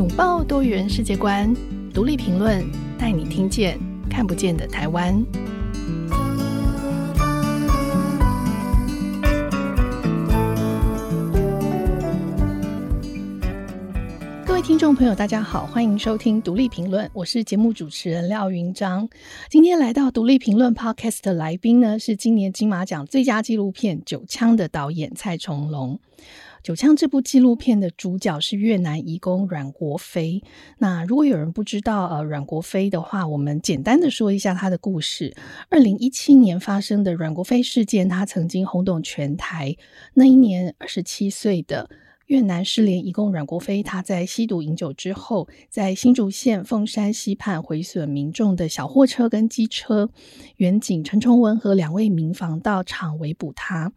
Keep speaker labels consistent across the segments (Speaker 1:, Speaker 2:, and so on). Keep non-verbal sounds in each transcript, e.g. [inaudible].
Speaker 1: 拥抱多元世界观，独立评论，带你听见看不见的台湾。各位听众朋友，大家好，欢迎收听独立评论，我是节目主持人廖云章。今天来到独立评论 Podcast 的来宾呢，是今年金马奖最佳纪录片《九枪》的导演蔡崇龙。《九枪》这部纪录片的主角是越南移工阮国飞。那如果有人不知道呃阮国飞的话，我们简单的说一下他的故事。二零一七年发生的阮国飞事件，他曾经轰动全台。那一年二十七岁的越南失联移工阮国飞，他在吸毒饮酒之后，在新竹县凤山溪畔毁损民众的小货车跟机车，员警陈崇文和两位民防到场围捕他。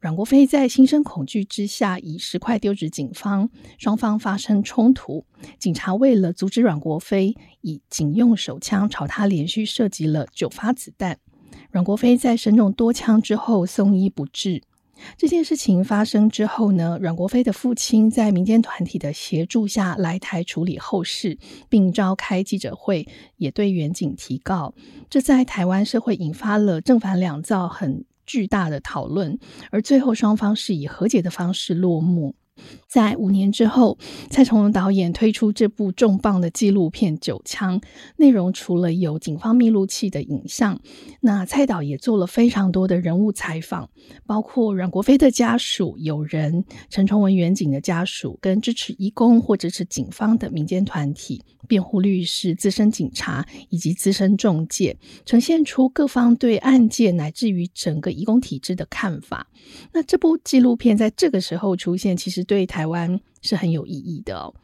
Speaker 1: 阮国飞在心生恐惧之下，以石块丢掷警方，双方发生冲突。警察为了阻止阮国飞，以警用手枪朝他连续射击了九发子弹。阮国飞在身中多枪之后送医不治。这件事情发生之后呢，阮国飞的父亲在民间团体的协助下来台处理后事，并召开记者会，也对员警提告。这在台湾社会引发了正反两造很巨大的讨论，而最后双方是以和解的方式落幕。在五年之后，蔡崇隆导演推出这部重磅的纪录片《九枪》，内容除了有警方密录器的影像，那蔡导也做了非常多的人物采访，包括阮国飞的家属、友人、陈崇文员警的家属，跟支持移工或者是警方的民间团体、辩护律师、资深警察以及资深中介，呈现出各方对案件乃至于整个移工体制的看法。那这部纪录片在这个时候出现，其实对台湾是很有意义的哦。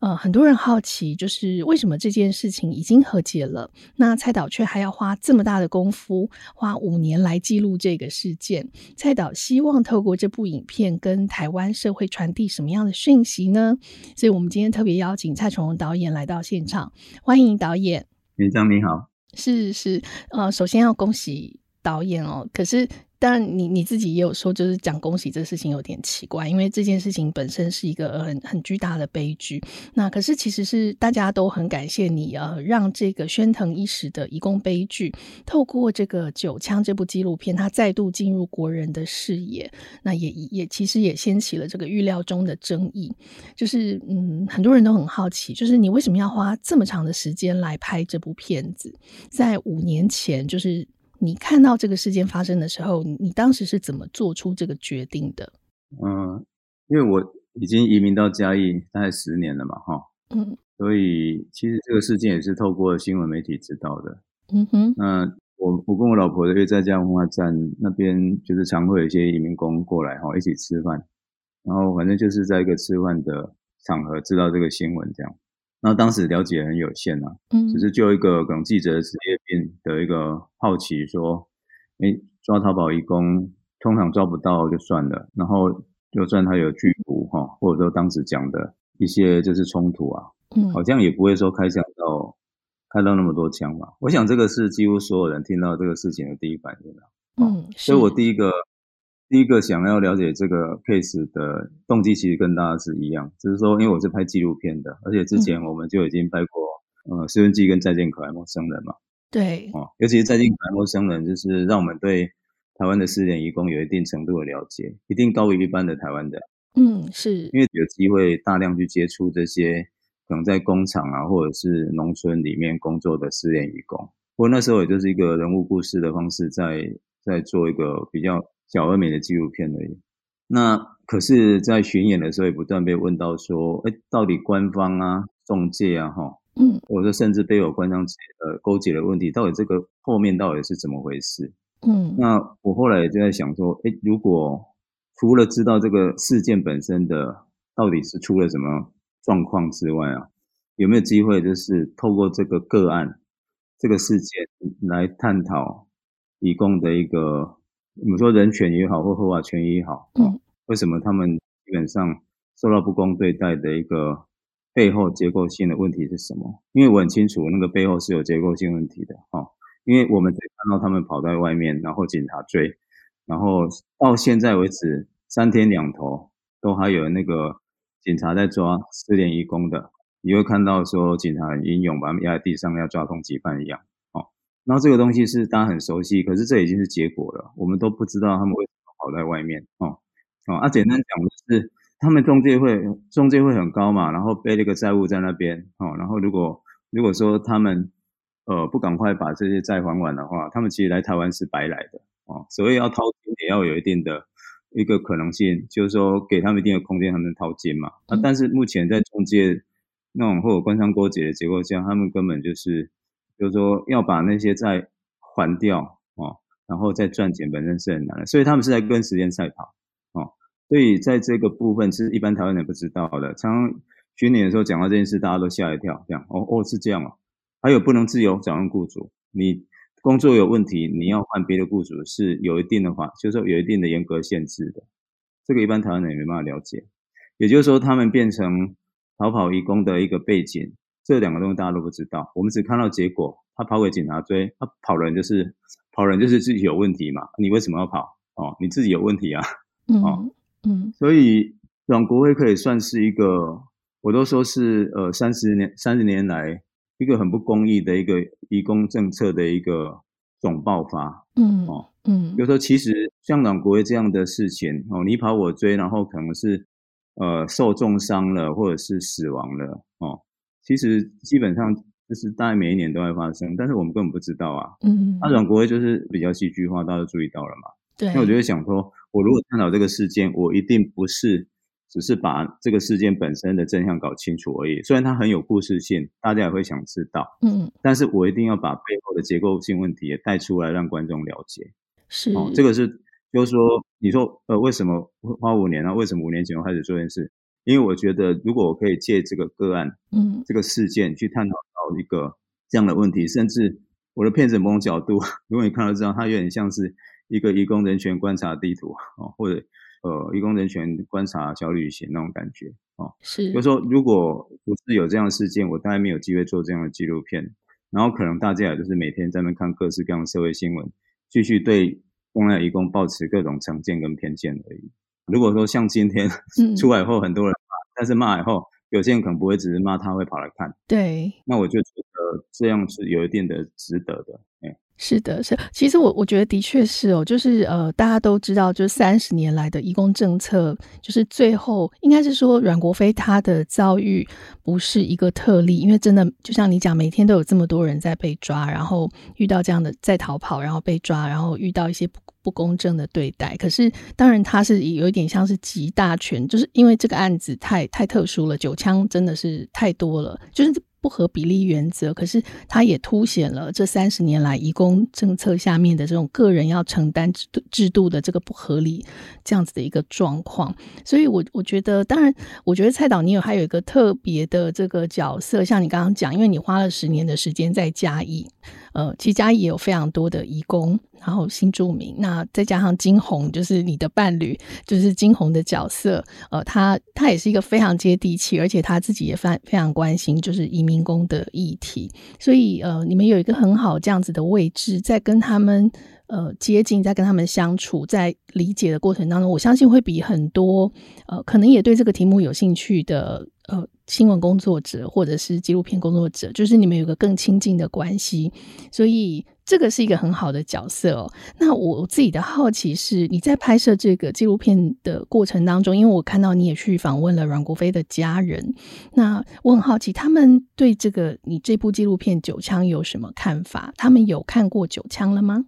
Speaker 1: 呃，很多人好奇，就是为什么这件事情已经和解了，那蔡导却还要花这么大的功夫，花五年来记录这个事件？蔡导希望透过这部影片跟台湾社会传递什么样的讯息呢？所以，我们今天特别邀请蔡崇荣导演来到现场，欢迎导演。
Speaker 2: 云章你好，
Speaker 1: 是是，呃，首先要恭喜导演哦。可是。当然，你你自己也有说，就是讲恭喜这个事情有点奇怪，因为这件事情本身是一个很很巨大的悲剧。那可是其实是大家都很感谢你啊，让这个喧腾一时的移工悲剧，透过这个《九枪》这部纪录片，它再度进入国人的视野。那也也其实也掀起了这个预料中的争议，就是嗯，很多人都很好奇，就是你为什么要花这么长的时间来拍这部片子？在五年前，就是。你看到这个事件发生的时候，你当时是怎么做出这个决定的？
Speaker 2: 嗯，因为我已经移民到嘉义大概十年了嘛，哈，嗯，所以其实这个事件也是透过新闻媒体知道的，嗯哼。那我我跟我老婆因为在嘉文化站那边，就是常会有一些移民工过来哈，一起吃饭，然后反正就是在一个吃饭的场合知道这个新闻这样。那当时了解很有限啊，嗯，只是就一个可能记者的职业病的一个好奇，说，诶，抓淘宝义工通常抓不到就算了，然后就算他有拒捕哈，或者说当时讲的一些就是冲突啊，嗯，好像也不会说开枪到开到那么多枪吧。我想这个是几乎所有人听到这个事情的第一反应了，嗯，所以我第一个。第一个想要了解这个 case 的动机，其实跟大家是一样，只是说，因为我是拍纪录片的，而且之前我们就已经拍过，嗯、呃，《失魂记》跟《再见可爱陌生人》嘛。对。哦，尤其是《再见可爱陌生人》，就是让我们对台湾的失联移工有一定程度的了解，一定高于一般的台湾人。嗯，是。因为有机会大量去接触这些可能在工厂啊，或者是农村里面工作的失联移工。不过那时候也就是一个人物故事的方式在，在在做一个比较。小而美的纪录片而已。那可是，在巡演的时候，也不断被问到说：“哎，到底官方啊、中介啊，哈，嗯，或者甚至被我官商呃勾结的问题，到底这个后面到底是怎么回事？”嗯，那我后来也就在想说：“哎，如果除了知道这个事件本身的到底是出了什么状况之外啊，有没有机会就是透过这个个案、这个事件来探讨移工的一个？”你们说人权也好，或合法权益也好，嗯，为什么他们基本上受到不公对待的一个背后结构性的问题是什么？因为我很清楚那个背后是有结构性问题的，哈，因为我们只看到他们跑在外面，然后警察追，然后到现在为止三天两头都还有那个警察在抓失联移工的，你会看到说警察很英勇，把他们压在地上要抓通缉犯一样。哦，然后这个东西是大家很熟悉，可是这已经是结果了，我们都不知道他们为什么跑在外面。哦哦，啊，简单讲就是他们中介会中介会很高嘛，然后背了一个债务在那边。哦，然后如果如果说他们呃不赶快把这些债还完的话，他们其实来台湾是白来的。哦，所以要掏金也要有一定的。一个可能性就是说，给他们一定的空间，他们掏金嘛。啊，但是目前在中介那种或者官商勾结的结构下，他们根本就是，就是说要把那些债还掉哦，然后再赚钱，本身是很难的。所以他们是在跟时间赛跑哦。所以在这个部分是一般台湾人不知道的。常常去年的时候讲到这件事，大家都吓一跳，这样哦哦是这样哦。还有不能自由转换雇主，你。工作有问题，你要换别的雇主是有一定的话，就是说有一定的严格限制的。这个一般台湾人也没办法了解。也就是说，他们变成逃跑移工的一个背景，这两个东西大家都不知道。我们只看到结果，他跑给警察追，他跑人就是跑人就是自己有问题嘛。你为什么要跑？哦，你自己有问题啊。哦、嗯嗯。所以阮国辉可以算是一个，我都说是呃三十年三十年来。一个很不公义的一个移工政策的一个总爆发，嗯哦嗯，比如说其实像阮国辉这样的事情哦，你跑我追，然后可能是呃受重伤了或者是死亡了哦，其实基本上就是大概每一年都会发生，但是我们根本不知道啊，嗯，那阮国威就是比较戏剧化，大家都注意到了嘛，对，那我就会想说，我如果探讨这个事件，我一定不是。只是把这个事件本身的真相搞清楚而已。虽然它很有故事性，大家也会想知道，嗯，但是我一定要把背后的结构性问题也带出来，让观众了解。是，哦，这个是，就是说，你说，呃，为什么花五年呢？为什么五年前我开始做这件事？因为我觉得，如果我可以借这个个案，嗯，这个事件去探讨到一个这样的问题，甚至我的片子某种角度，[laughs] 如果你看到这样，它有点像是一个义工人权观察地图，哦，或者。呃，义工人权观察小旅行那种感觉哦，是，就是说，如果不是有这样的事件，我大概没有机会做这样的纪录片。然后，可能大家也就是每天在那看各式各样的社会新闻，继续对东南亚移工抱持各种成见跟偏见而已。如果说像今天出来以后，很多人骂，嗯，但是骂以后，有些人可能不会只是骂，他会跑来看。对，那我就觉得这样是有一定的值得的，哎。
Speaker 1: 是的，是。其实我我觉得的确是哦，就是呃，大家都知道，就是三十年来的移工政策，就是最后应该是说阮国飞他的遭遇不是一个特例，因为真的就像你讲，每天都有这么多人在被抓，然后遇到这样的在逃跑，然后被抓，然后遇到一些不不公正的对待。可是当然他是有一点像是集大权，就是因为这个案子太太特殊了，九枪真的是太多了，就是。不合比例原则，可是它也凸显了这三十年来移工政策下面的这种个人要承担制度制度的这个不合理这样子的一个状况。所以我，我我觉得，当然，我觉得蔡导你有还有一个特别的这个角色，像你刚刚讲，因为你花了十年的时间在嘉义。呃，其实嘉义也有非常多的移工，然后新住民，那再加上金红，就是你的伴侣，就是金红的角色，呃，他他也是一个非常接地气，而且他自己也非非常关心就是移民工的议题，所以呃，你们有一个很好这样子的位置，在跟他们呃接近，在跟他们相处，在理解的过程当中，我相信会比很多呃可能也对这个题目有兴趣的呃。新闻工作者或者是纪录片工作者，就是你们有个更亲近的关系，所以这个是一个很好的角色哦。那我自己的好奇是，你在拍摄这个纪录片的过程当中，因为我看到你也去访问了阮国飞的家人，那我很好奇，他们对这个你这部纪录片《九枪》有什么看法？他们有看过《九枪》了吗？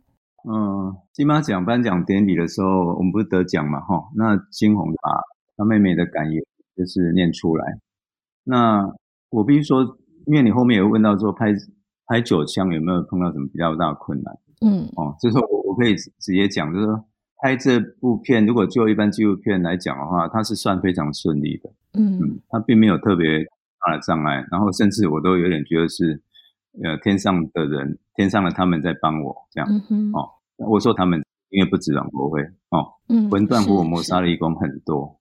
Speaker 2: 嗯，金马奖颁奖典礼的时候，我们不是得奖嘛？哈，那金红把他妹妹的感言就是念出来。那我必须说，因为你后面有问到说拍拍九枪有没有碰到什么比较大的困难？嗯，哦，就是我我可以直接讲，就是说拍这部片，如果就一般纪录片来讲的话，它是算非常顺利的。嗯嗯，它并没有特别大的障碍，然后甚至我都有点觉得是呃天上的人，天上的他们在帮我这样。嗯，哦，我说他们因为不止阮国辉哦，嗯，魂断福尔摩沙的移工很多。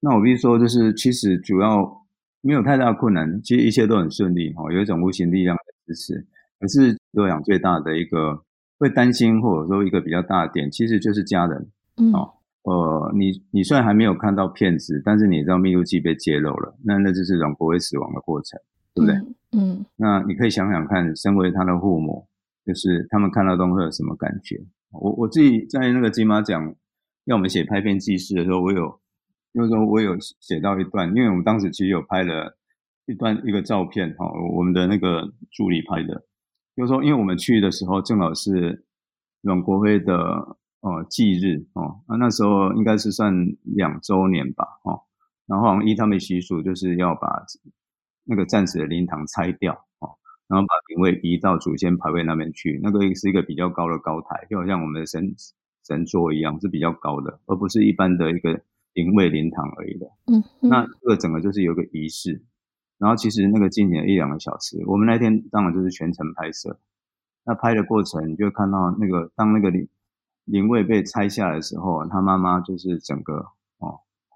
Speaker 2: 那我必须说，就是其实主要。没有太大的困难，其实一切都很顺利哦，有一种无形力量的支持。可是洛阳最大的一个会担心，或者说一个比较大的点，其实就是家人。嗯，哦，呃，你你虽然还没有看到骗子，但是你知道密录器被揭露了，那那就是阮国辉死亡的过程。对不对？嗯，嗯那你可以想想看，身为他的父母，就是他们看到东会有什么感觉？我我自己在那个金马奖要我们写拍片记事的时候，我有，就是说我有写到一段，因为我们当时其实有拍了一段一个照片，哈，我们的那个助理拍的，就是说，因为我们去的时候正好是阮国辉的呃忌日哦，那那时候应该是算两周年吧，哦，然后好像依他们习俗，就是要把那个暂时的灵堂拆掉，哦，然后把灵位移到祖先牌位那边去，那个是一个比较高的高台，就好像我们的神神座一样，是比较高的，而不是一般的一个灵位灵堂而已的。嗯，那这个整个就是有个仪式。然后其实那个进行了一两个小时，我们那天当然就是全程拍摄。那拍的过程，你就看到那个当那个灵灵位被拆下来的时候，他妈妈就是整个哦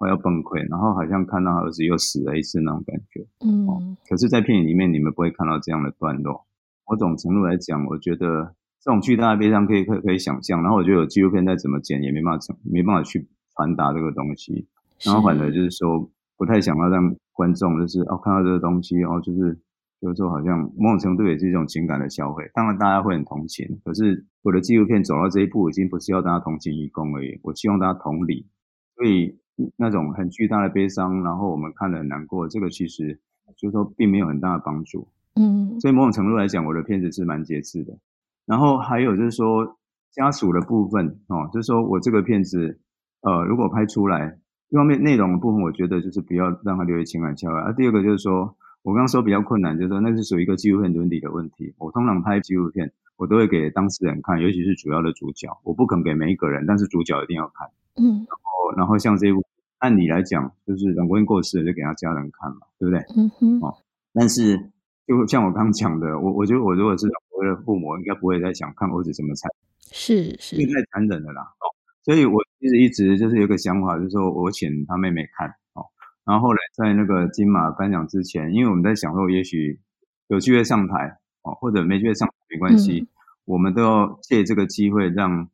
Speaker 2: 快要崩溃，然后好像看到儿子又死了一次那种感觉。嗯、哦。可是，在片里面你们不会看到这样的段落。某种程度来讲，我觉得这种巨大的悲伤可以可以可以想象。然后我觉得有纪录片再怎么剪也没办法没办法去传达这个东西。然后反而就是说。不太想要让观众就是哦看到这个东西哦，就是就是说好像某种程度也是一种情感的消费。当然大家会很同情，可是我的纪录片走到这一步，已经不是要大家同情义工而已，我希望大家同理。所以那种很巨大的悲伤，然后我们看了很难过，这个其实就是说并没有很大的帮助。嗯，所以某种程度来讲，我的片子是蛮节制的。然后还有就是说家属的部分哦，就是说我这个片子呃，如果拍出来。一方面内容的部分，我觉得就是不要让它留有情感消费。啊，第二个就是说，我刚刚说比较困难，就是说那是属于一个纪录片伦理的问题。我通常拍纪录片，我都会给当事人看，尤其是主要的主角，我不肯给每一个人，但是主角一定要看。嗯。然后，然后像这一部，按理来讲，就是阮国英过世了，就给他家人看嘛，对不对？嗯哼。哦，但是就像我刚刚讲的，我我觉得我如果是阮国英的父母，应该不会再想看儿子怎么惨。
Speaker 1: 是是。
Speaker 2: 因为太残忍了啦。哦。所以，我其实一直就是有个想法，就是说我请他妹妹看哦。然后后来在那个金马颁奖之前，因为我们在想说，也许有机会上台哦，或者没机会上台没关系，嗯、我们都要借这个机会让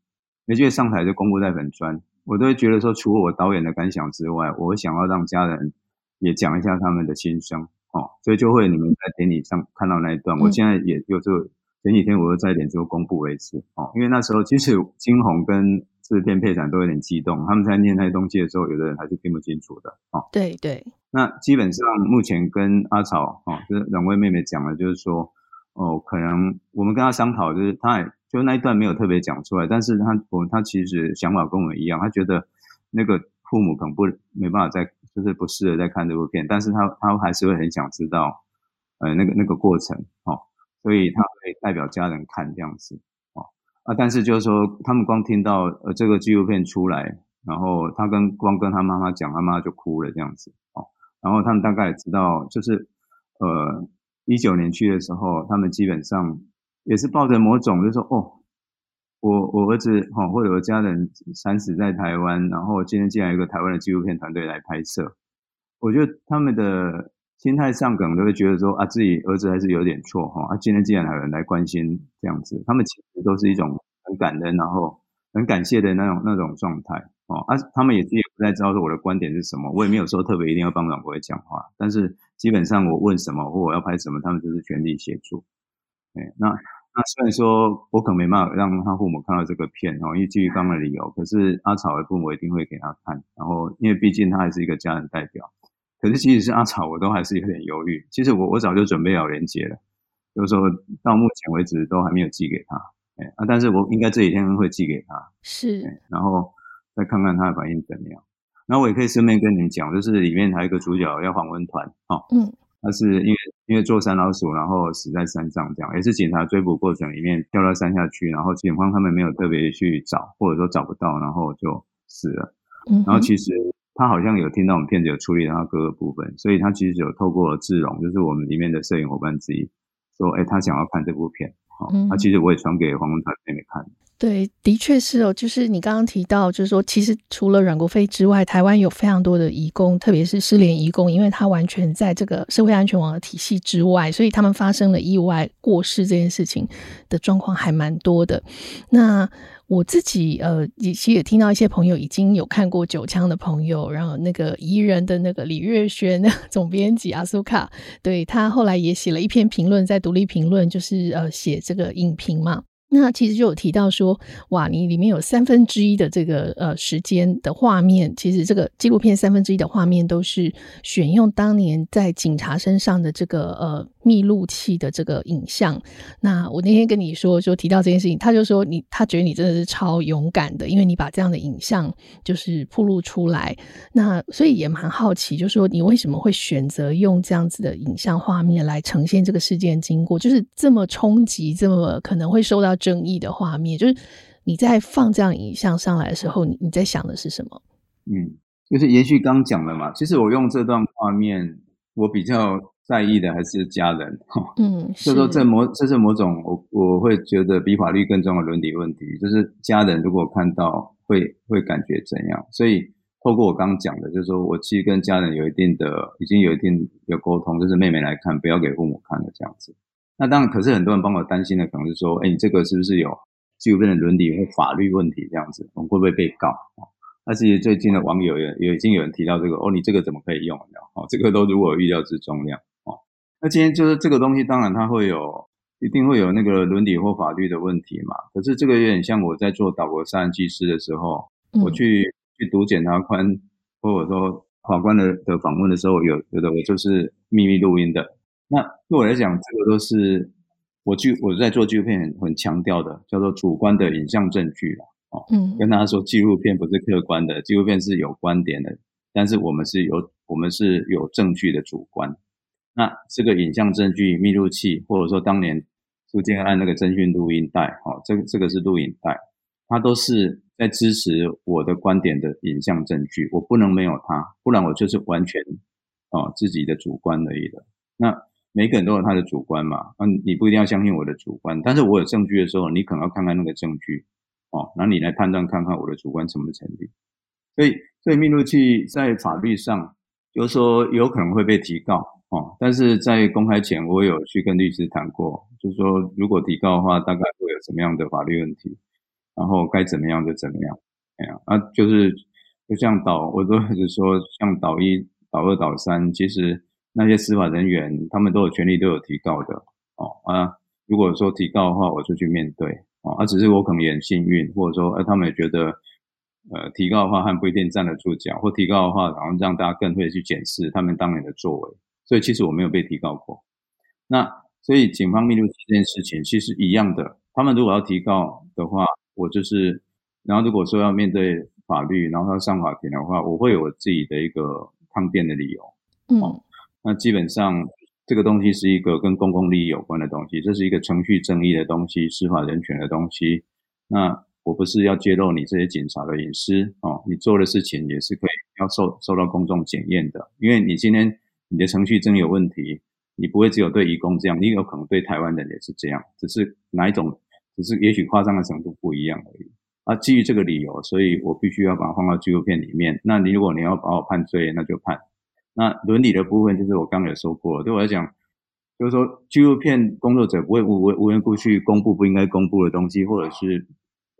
Speaker 2: 没机会上台就公布在粉专。我都会觉得说，除了我导演的感想之外，我想要让家人也讲一下他们的心声哦。所以就会你们在典礼上看到那一段，嗯、我现在也有这个前几天我又在点之后公布为止哦，因为那时候其实金鸿跟制片配展都有点激动，他们在念那些东西的时候，有的人还是听不清楚的哦。
Speaker 1: 对对，
Speaker 2: 那基本上目前跟阿草哦，就是两位妹妹讲的，就是说哦，可能我们跟他商讨，就是他也就那一段没有特别讲出来，但是他我他其实想法跟我们一样，他觉得那个父母可能不没办法再就是不适合再看这部片，但是他他还是会很想知道呃那个那个过程哦，所以他会代表家人看这样子哦。啊，但是就是说，他们光听到呃这个纪录片出来，然后他跟光跟他妈妈讲，他妈妈就哭了这样子哦。然后他们大概也知道，就是呃一九年去的时候，他们基本上也是抱着某种，就是说哦，我我儿子哦或者我家人惨死在台湾，然后今天竟然有一个台湾的纪录片团队来拍摄，我觉得他们的。心态上可能都会觉得说啊，自己儿子还是有点错哈。啊，今天竟然还有人来关心这样子，他们其实都是一种很感恩，然后很感谢的那种那种状态哦。啊，他们也也不太知道说我的观点是什么，我也没有说特别一定要帮阮国飞讲话，但是基本上我问什么或我要拍什么，他们就是全力协助。哎，那那虽然说我可能没办法让他父母看到这个片哦，因为基于刚刚的理由，可是阿草的父母一定会给他看，然后因为毕竟他还是一个家人代表。可是，即使是阿草，我都还是有点犹豫。其实我我早就准备好连结了，就是说到目前为止都还没有寄给他。哎啊，但是我应该这几天会寄给他。
Speaker 1: 是，
Speaker 2: 然后再看看他的反应怎么样。然后我也可以顺便跟你们讲，就是里面还有一个主角要访问团哦。嗯。他是因为因为做山老鼠，然后死在山上，这样也是警察追捕过程里面掉到山下去，然后警方他们没有特别去找，或者说找不到，然后就死了。嗯。然后其实。他好像有听到我们片子有处理到他各个部分，所以他其实有透过志荣，就是我们里面的摄影伙伴之一，说，哎，他想要看这部片。好，那其实我也传给黄文团妹妹看。
Speaker 1: 对，的确是哦，就是你刚刚提到，就是说，其实除了阮国飞之外，台湾有非常多的移工，特别是失联移工，因为他完全在这个社会安全网的体系之外，所以他们发生了意外过世这件事情的状况还蛮多的。那我自己呃，其实也听到一些朋友已经有看过《九枪》的朋友，然后那个宜人的那个李月轩 [laughs] 总编辑阿苏卡，对，他后来也写了一篇评论，在独立评论，就是呃写这个影评嘛。那其实就有提到说，哇，你里面有三分之一的这个呃时间的画面，其实这个纪录片三分之一的画面都是选用当年在警察身上的这个呃。密录器的这个影像，那我那天跟你说，说提到这件事情，他就说你他觉得你真的是超勇敢的，因为你把这样的影像就是曝露出来。那所以也蛮好奇，就是说你为什么会选择用这样子的影像画面来呈现这个事件经过，就是这么冲击、这么可能会受到争议的画面，就是你在放这样影像上来的时候，你你在想的是什么？
Speaker 2: 嗯，就是延续刚讲的嘛。其实我用这段画面，我比较。在意的还是家人，[laughs] 嗯，所以说这某这是某种我我会觉得比法律更重要的伦理问题，就是家人如果看到会会感觉怎样？所以透过我刚刚讲的，就是说我其实跟家人有一定的已经有一定有沟通，就是妹妹来看，不要给父母看的这样子。那当然，可是很多人帮我担心的可能是说，哎，你这个是不是有纪录片的伦理或法律问题这样子？我们会不会被告？那其实最近的网友也也已经有人提到这个，哦，你这个怎么可以用？哦，这个都如果预料之中这样。那今天就是这个东西，当然它会有，一定会有那个伦理或法律的问题嘛。可是这个有点像我在做岛国杀人记事的时候，嗯、我去去读检察官或者说法官的的访问的时候，有有的我就是秘密录音的。那对我来讲，这个都是我剧我在做纪录片很很强调的，叫做主观的影像证据了。哦，嗯，跟大家说，纪录片不是客观的，纪录片是有观点的，但是我们是有我们是有证据的主观。那这个影像证据、密录器，或者说当年苏建案那个侦讯录音带，哦，这个这个是录影带，它都是在支持我的观点的影像证据，我不能没有它，不然我就是完全哦自己的主观而已的。那每个人都有他的主观嘛，那你不一定要相信我的主观，但是我有证据的时候，你可能要看看那个证据，哦，那你来判断看看我的主观成不成立。所以，所以密录器在法律上，就是说有可能会被提告。哦，但是在公开前，我有去跟律师谈过，就是说如果提告的话，大概会有什么样的法律问题，然后该怎么样就怎么样。哎呀，啊，就是就像导，我都是说，像导一、导二、导三，其实那些司法人员他们都有权利，都有提告的。哦啊，如果说提告的话，我就去面对。哦，啊，只是我可能也很幸运，或者说，呃，他们也觉得，呃，提高的话，他们不一定站得住脚，或提高的话，然后让大家更会去检视他们当年的作为。所以其实我没有被提告过，那所以警方密录器这件事情其实一样的。他们如果要提告的话，我就是，然后如果说要面对法律，然后要上法庭的话，我会有我自己的一个抗辩的理由。嗯，那基本上这个东西是一个跟公共利益有关的东西，这是一个程序正义的东西，司法人权的东西。那我不是要揭露你这些警察的隐私哦，你做的事情也是可以要受受到公众检验的，因为你今天。你的程序真有问题，你不会只有对移工这样，你有可能对台湾人也是这样，只是哪一种，只是也许夸张的程度不一样而已。啊，基于这个理由，所以我必须要把它放到纪录片里面。那你如果你要把我判罪，那就判。那伦理的部分就是我刚刚也说过，对我来讲，就是说纪录片工作者不会无无缘故去公布不应该公布的东西，或者是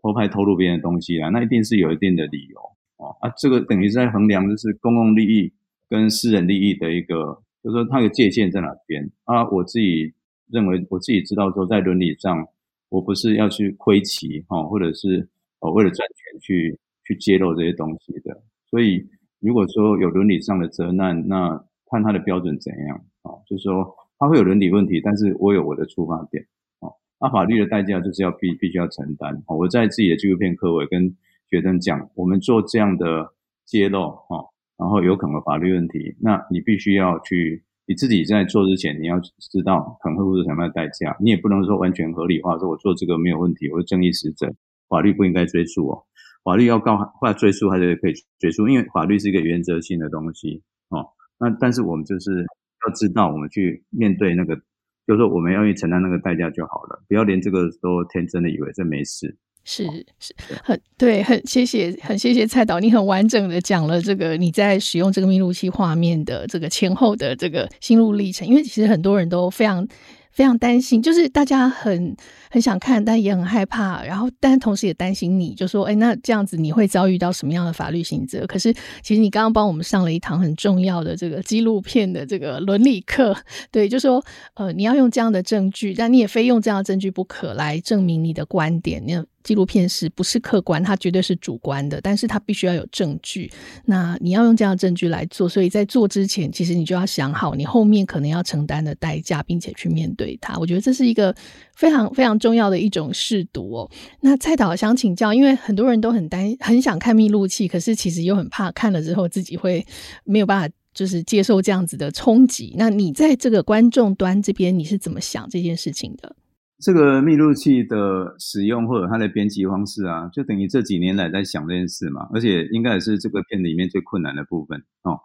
Speaker 2: 偷拍偷录别人的东西啊，那一定是有一定的理由哦。啊，这个等于是在衡量就是公共利益。跟私人利益的一个，就是说它的界限在哪边啊？我自己认为，我自己知道说，在伦理上，我不是要去窥奇哈，或者是哦为了赚钱去去揭露这些东西的。所以，如果说有伦理上的责难，那看他的标准怎样啊？就是说他会有伦理问题，但是我有我的出发点啊。那法律的代价就是要必必须要承担。我在自己的纪录片课我也跟学生讲，我们做这样的揭露哈。然后有可能法律问题，那你必须要去，你自己在做之前，你要知道可能会付出什么样的代价。你也不能说完全合理化，说我做这个没有问题，我是正义使者，法律不应该追诉哦。法律要告或者追诉，还是可以追诉，因为法律是一个原则性的东西哦。那但是我们就是要知道，我们去面对那个，就是说我们要去承担那个代价就好了，不要连这个都天真的以为这没事。
Speaker 1: 是是很对，很谢谢，很谢谢蔡导，你很完整的讲了这个你在使用这个密录器画面的这个前后的这个心路历程。因为其实很多人都非常非常担心，就是大家很很想看，但也很害怕，然后但同时也担心你，就说，哎，那这样子你会遭遇到什么样的法律刑责？可是其实你刚刚帮我们上了一堂很重要的这个纪录片的这个伦理课，对，就说，呃，你要用这样的证据，但你也非用这样的证据不可来证明你的观点，那。纪录片是不是客观？它绝对是主观的，但是它必须要有证据。那你要用这样的证据来做，所以在做之前，其实你就要想好你后面可能要承担的代价，并且去面对它。我觉得这是一个非常非常重要的一种试读哦。那蔡导想请教，因为很多人都很担很想看密录器，可是其实又很怕看了之后自己会没有办法，就是接受这样子的冲击。那你在这个观众端这边，你是怎么想这件事情的？
Speaker 2: 这个密录器的使用或者它的编辑方式啊，就等于这几年来在想这件事嘛，而且应该也是这个片里面最困难的部分哦，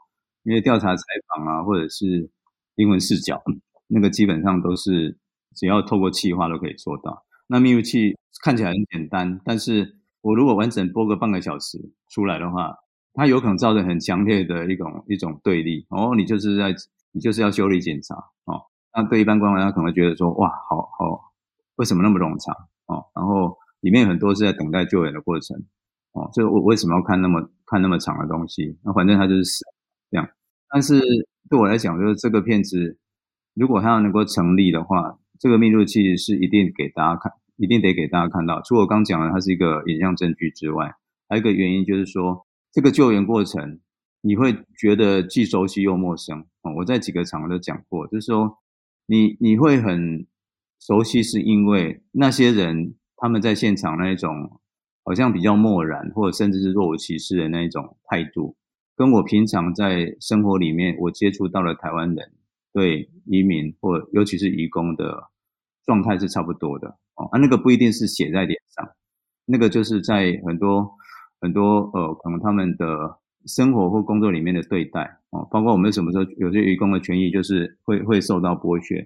Speaker 2: 因为调查采访啊，或者是英文视角，那个基本上都是只要透过气话都可以做到。那密录器看起来很简单，但是我如果完整播个半个小时出来的话，它有可能造成很强烈的一种一种对立哦，你就是在你就是要修理检查哦，那对一般观众他可能会觉得说哇，好好。为什么那么冗长哦？然后里面很多是在等待救援的过程哦，所以我为什么要看那么看那么长的东西？那反正它就是死这样。但是对我来讲，就是这个片子如果它要能够成立的话，这个密度器是一定给大家看，一定得给大家看到。除了我刚讲的它是一个影像证据之外，还有一个原因就是说，这个救援过程你会觉得既熟悉又陌生哦。我在几个场合都讲过，就是说你你会很。熟悉是因为那些人他们在现场那一种好像比较漠然，或者甚至是若无其事的那一种态度，跟我平常在生活里面我接触到的台湾人对移民或尤其是移工的状态是差不多的哦。啊，那个不一定是写在脸上，那个就是在很多很多呃，可能他们的生活或工作里面的对待哦，包括我们什么时候有些移工的权益就是会会受到剥削。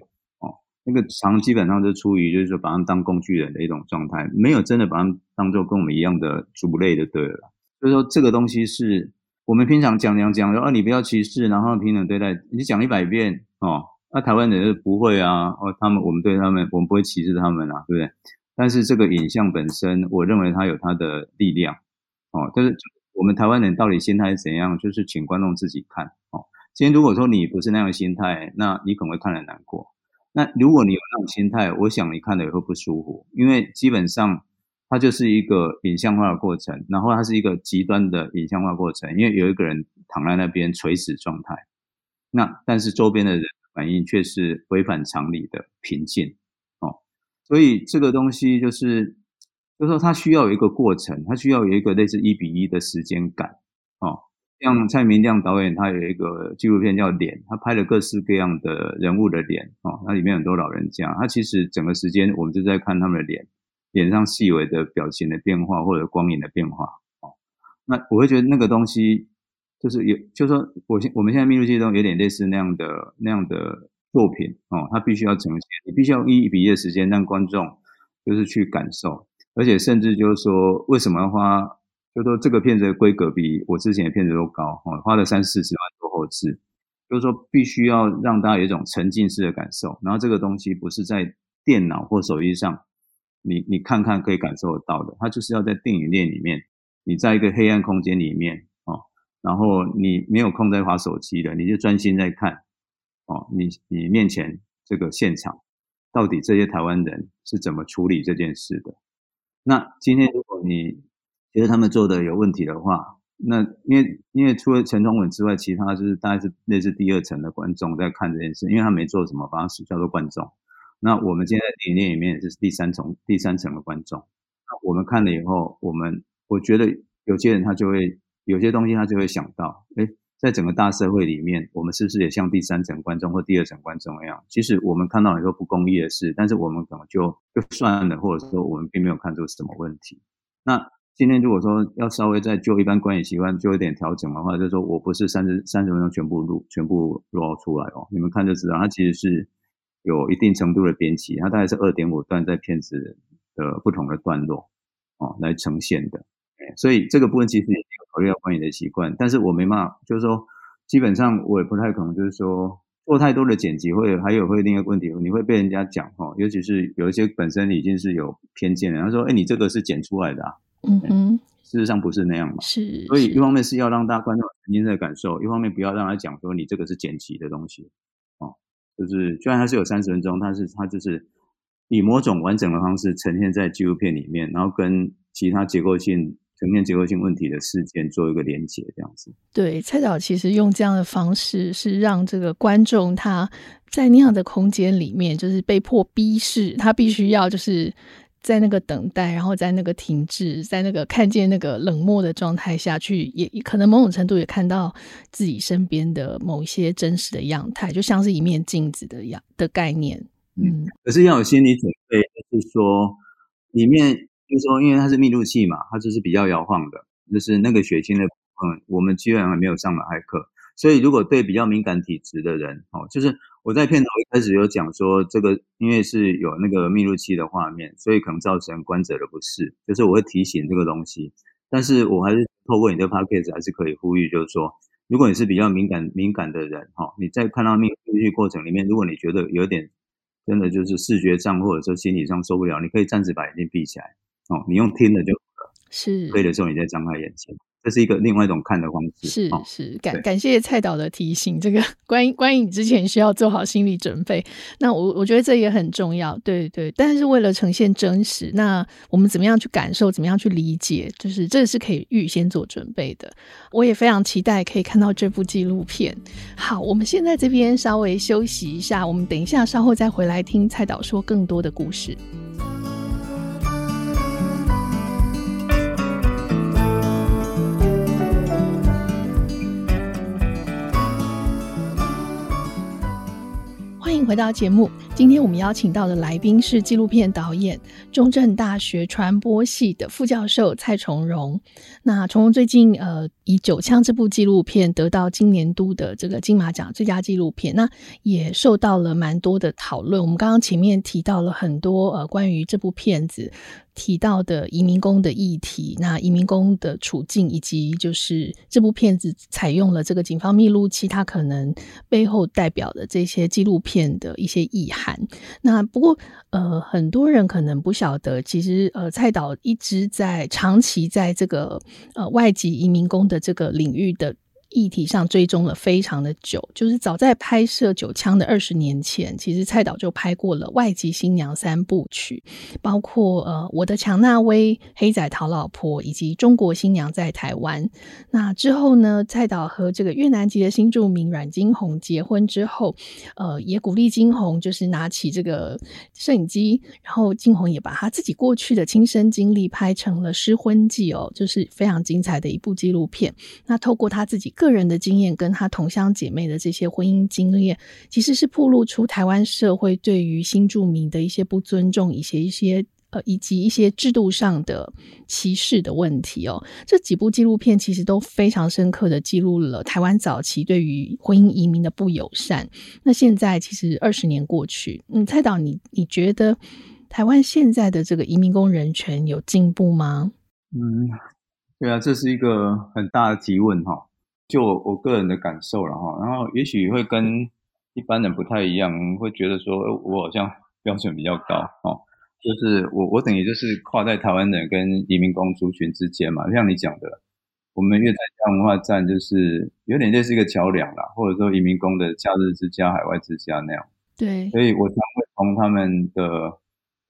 Speaker 2: 那个常基本上是出于就是说把他们当工具人的一种状态，没有真的把他们当做跟我们一样的族类的对了。所以说这个东西是我们平常讲讲讲说啊，你不要歧视，然后平等对待，你讲一百遍哦，那台湾人是不会啊，哦，他们我们对他们我们不会歧视他们啊，对不对？但是这个影像本身，我认为它有它的力量哦。但是我们台湾人到底心态是怎样？就是请观众自己看哦。今天如果说你不是那样的心态，那你可能会看得难过。那如果你有那种心态，我想你看了也会不舒服，因为基本上它就是一个影像化的过程，然后它是一个极端的影像化过程，因为有一个人躺在那边垂死状态，那但是周边的人反应却是违反常理的平静哦，所以这个东西就是，就是说它需要有一个过程，它需要有一个类似一比一的时间感哦。像蔡明亮导演，他有一个纪录片叫《脸》，他拍了各式各样的人物的脸哦，那里面很多老人家，他其实整个时间我们就在看他们的脸，脸上细微的表情的变化或者光影的变化哦。那我会觉得那个东西就是有，就是说我现我们现在密录器中有点类似那样的那样的作品哦，它必须要呈现，你必须要用一比一的时间让观众就是去感受，而且甚至就是说为什么要花。就说这个片子的规格比我之前的片子都高，哦，花了三四十万做后制，就是说必须要让大家有一种沉浸式的感受，然后这个东西不是在电脑或手机上，你你看看可以感受得到的，它就是要在电影院里面，你在一个黑暗空间里面，哦，然后你没有空在滑手机的，你就专心在看，哦，你你面前这个现场，到底这些台湾人是怎么处理这件事的？那今天如果你觉得他们做的有问题的话，那因为因为除了陈同文之外，其他就是大概是类似第二层的观众在看这件事，因为他没做什么方式叫做观众。那我们今天在电影院里面也是第三层第三层的观众。那我们看了以后，我们我觉得有些人他就会有些东西他就会想到，哎，在整个大社会里面，我们是不是也像第三层观众或第二层观众一样？其实我们看到很多不公义的事，但是我们可能就就算了，或者说我们并没有看出什么问题。那今天如果说要稍微再就一般观影习惯做一点调整的话，就是说我不是三十三十分钟全部录全部录出来哦，你们看就知道，它其实是有一定程度的编辑，它大概是二点五段在片子的不同的段落哦来呈现的，所以这个部分其实也有考虑到观影的习惯，但是我没办法，就是说基本上我也不太可能就是说做太多的剪辑，会还有会另一个问题，你会被人家讲哦，尤其是有一些本身已经是有偏见的，他说：“哎，你这个是剪出来的啊。”嗯嗯，事实上不是那样嘛。
Speaker 1: 是，
Speaker 2: 所以一方面是要让大家观众沉浸在感受，一方面不要让他讲说你这个是剪辑的东西。哦，就是虽然它是有三十分钟，但是它就是以某种完整的方式呈现在纪录片里面，然后跟其他结构性。呈现结构性问题的事件做一个连结，这样子。
Speaker 1: 对，蔡导其实用这样的方式，是让这个观众他在那样的空间里面，就是被迫逼视，他必须要就是在那个等待，然后在那个停滞，在那个看见那个冷漠的状态下去，也可能某种程度也看到自己身边的某一些真实的样态，就像是一面镜子的样的概念。嗯，
Speaker 2: 可是要有心理准备，就是说里面。就是说，因为它是密度器嘛，它就是比较摇晃的，就是那个血清的部分，我们基本上还没有上马赛克，所以如果对比较敏感体质的人，哦，就是我在片头一开始有讲说，这个因为是有那个密录器的画面，所以可能造成观者的不适，就是我会提醒这个东西，但是我还是透过你的 podcast 还是可以呼吁，就是说，如果你是比较敏感敏感的人，哈，你在看到密录器过程里面，如果你觉得有点真的就是视觉上或者说心理上受不了，你可以暂时把眼睛闭起来。哦，你用听的就，
Speaker 1: 是
Speaker 2: 可以的时候，你再张开眼睛，这是一个另外一种看的方式。
Speaker 1: 是是，感感谢蔡导的提醒，这个关于关于你之前需要做好心理准备。那我我觉得这也很重要，对对。但是为了呈现真实，那我们怎么样去感受，怎么样去理解，就是这是可以预先做准备的。我也非常期待可以看到这部纪录片。好，我们现在这边稍微休息一下，我们等一下稍后再回来听蔡导说更多的故事。回到节目，今天我们邀请到的来宾是纪录片导演、中正大学传播系的副教授蔡崇荣。那崇荣最近呃，以《九枪》这部纪录片得到今年度的这个金马奖最佳纪录片，那也受到了蛮多的讨论。我们刚刚前面提到了很多呃，关于这部片子。提到的移民工的议题，那移民工的处境，以及就是这部片子采用了这个警方密录器，它可能背后代表的这些纪录片的一些意涵。那不过，呃，很多人可能不晓得，其实呃，蔡导一直在长期在这个呃外籍移民工的这个领域的。议题上追踪了非常的久，就是早在拍摄《九枪》的二十年前，其实蔡导就拍过了外籍新娘三部曲，包括呃《我的强纳威》、《黑仔讨老婆》以及《中国新娘在台湾》。那之后呢，蔡导和这个越南籍的新住民阮金红结婚之后，呃，也鼓励金红就是拿起这个摄影机，然后金红也把他自己过去的亲身经历拍成了《失婚记》哦，就是非常精彩的一部纪录片。那透过他自己。个人的经验跟他同乡姐妹的这些婚姻经验，其实是暴露出台湾社会对于新住民的一些不尊重，一些一些呃，以及一些制度上的歧视的问题哦。这几部纪录片其实都非常深刻的记录了台湾早期对于婚姻移民的不友善。那现在其实二十年过去，嗯，蔡导，你你觉得台湾现在的这个移民工人权有进步吗？
Speaker 2: 嗯，对啊，这是一个很大的提问哈。就我我个人的感受了哈，然后也许会跟一般人不太一样，会觉得说我好像 [laughs] 标准比较高哦，就是我我等于就是跨在台湾人跟移民工族群之间嘛，像你讲的，我们越南家文化站就是有点类似一个桥梁啦，或者说移民工的假日之家、海外之家那样。
Speaker 1: 对，
Speaker 2: 所以我常会从他们的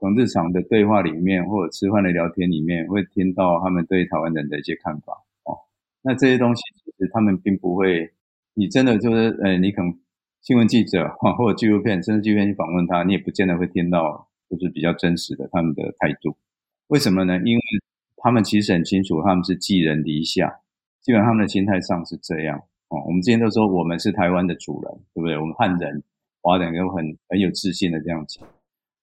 Speaker 2: 从日常的对话里面，或者吃饭的聊天里面，会听到他们对台湾人的一些看法。那这些东西其实他们并不会，你真的就是，呃，你可能新闻记者或者纪录片，甚至纪录片去访问他，你也不见得会听到就是比较真实的他们的态度。为什么呢？因为他们其实很清楚，他们是寄人篱下，基本上他们的心态上是这样。哦，我们之前都说我们是台湾的主人，对不对？我们汉人、华人都很很有自信的这样讲。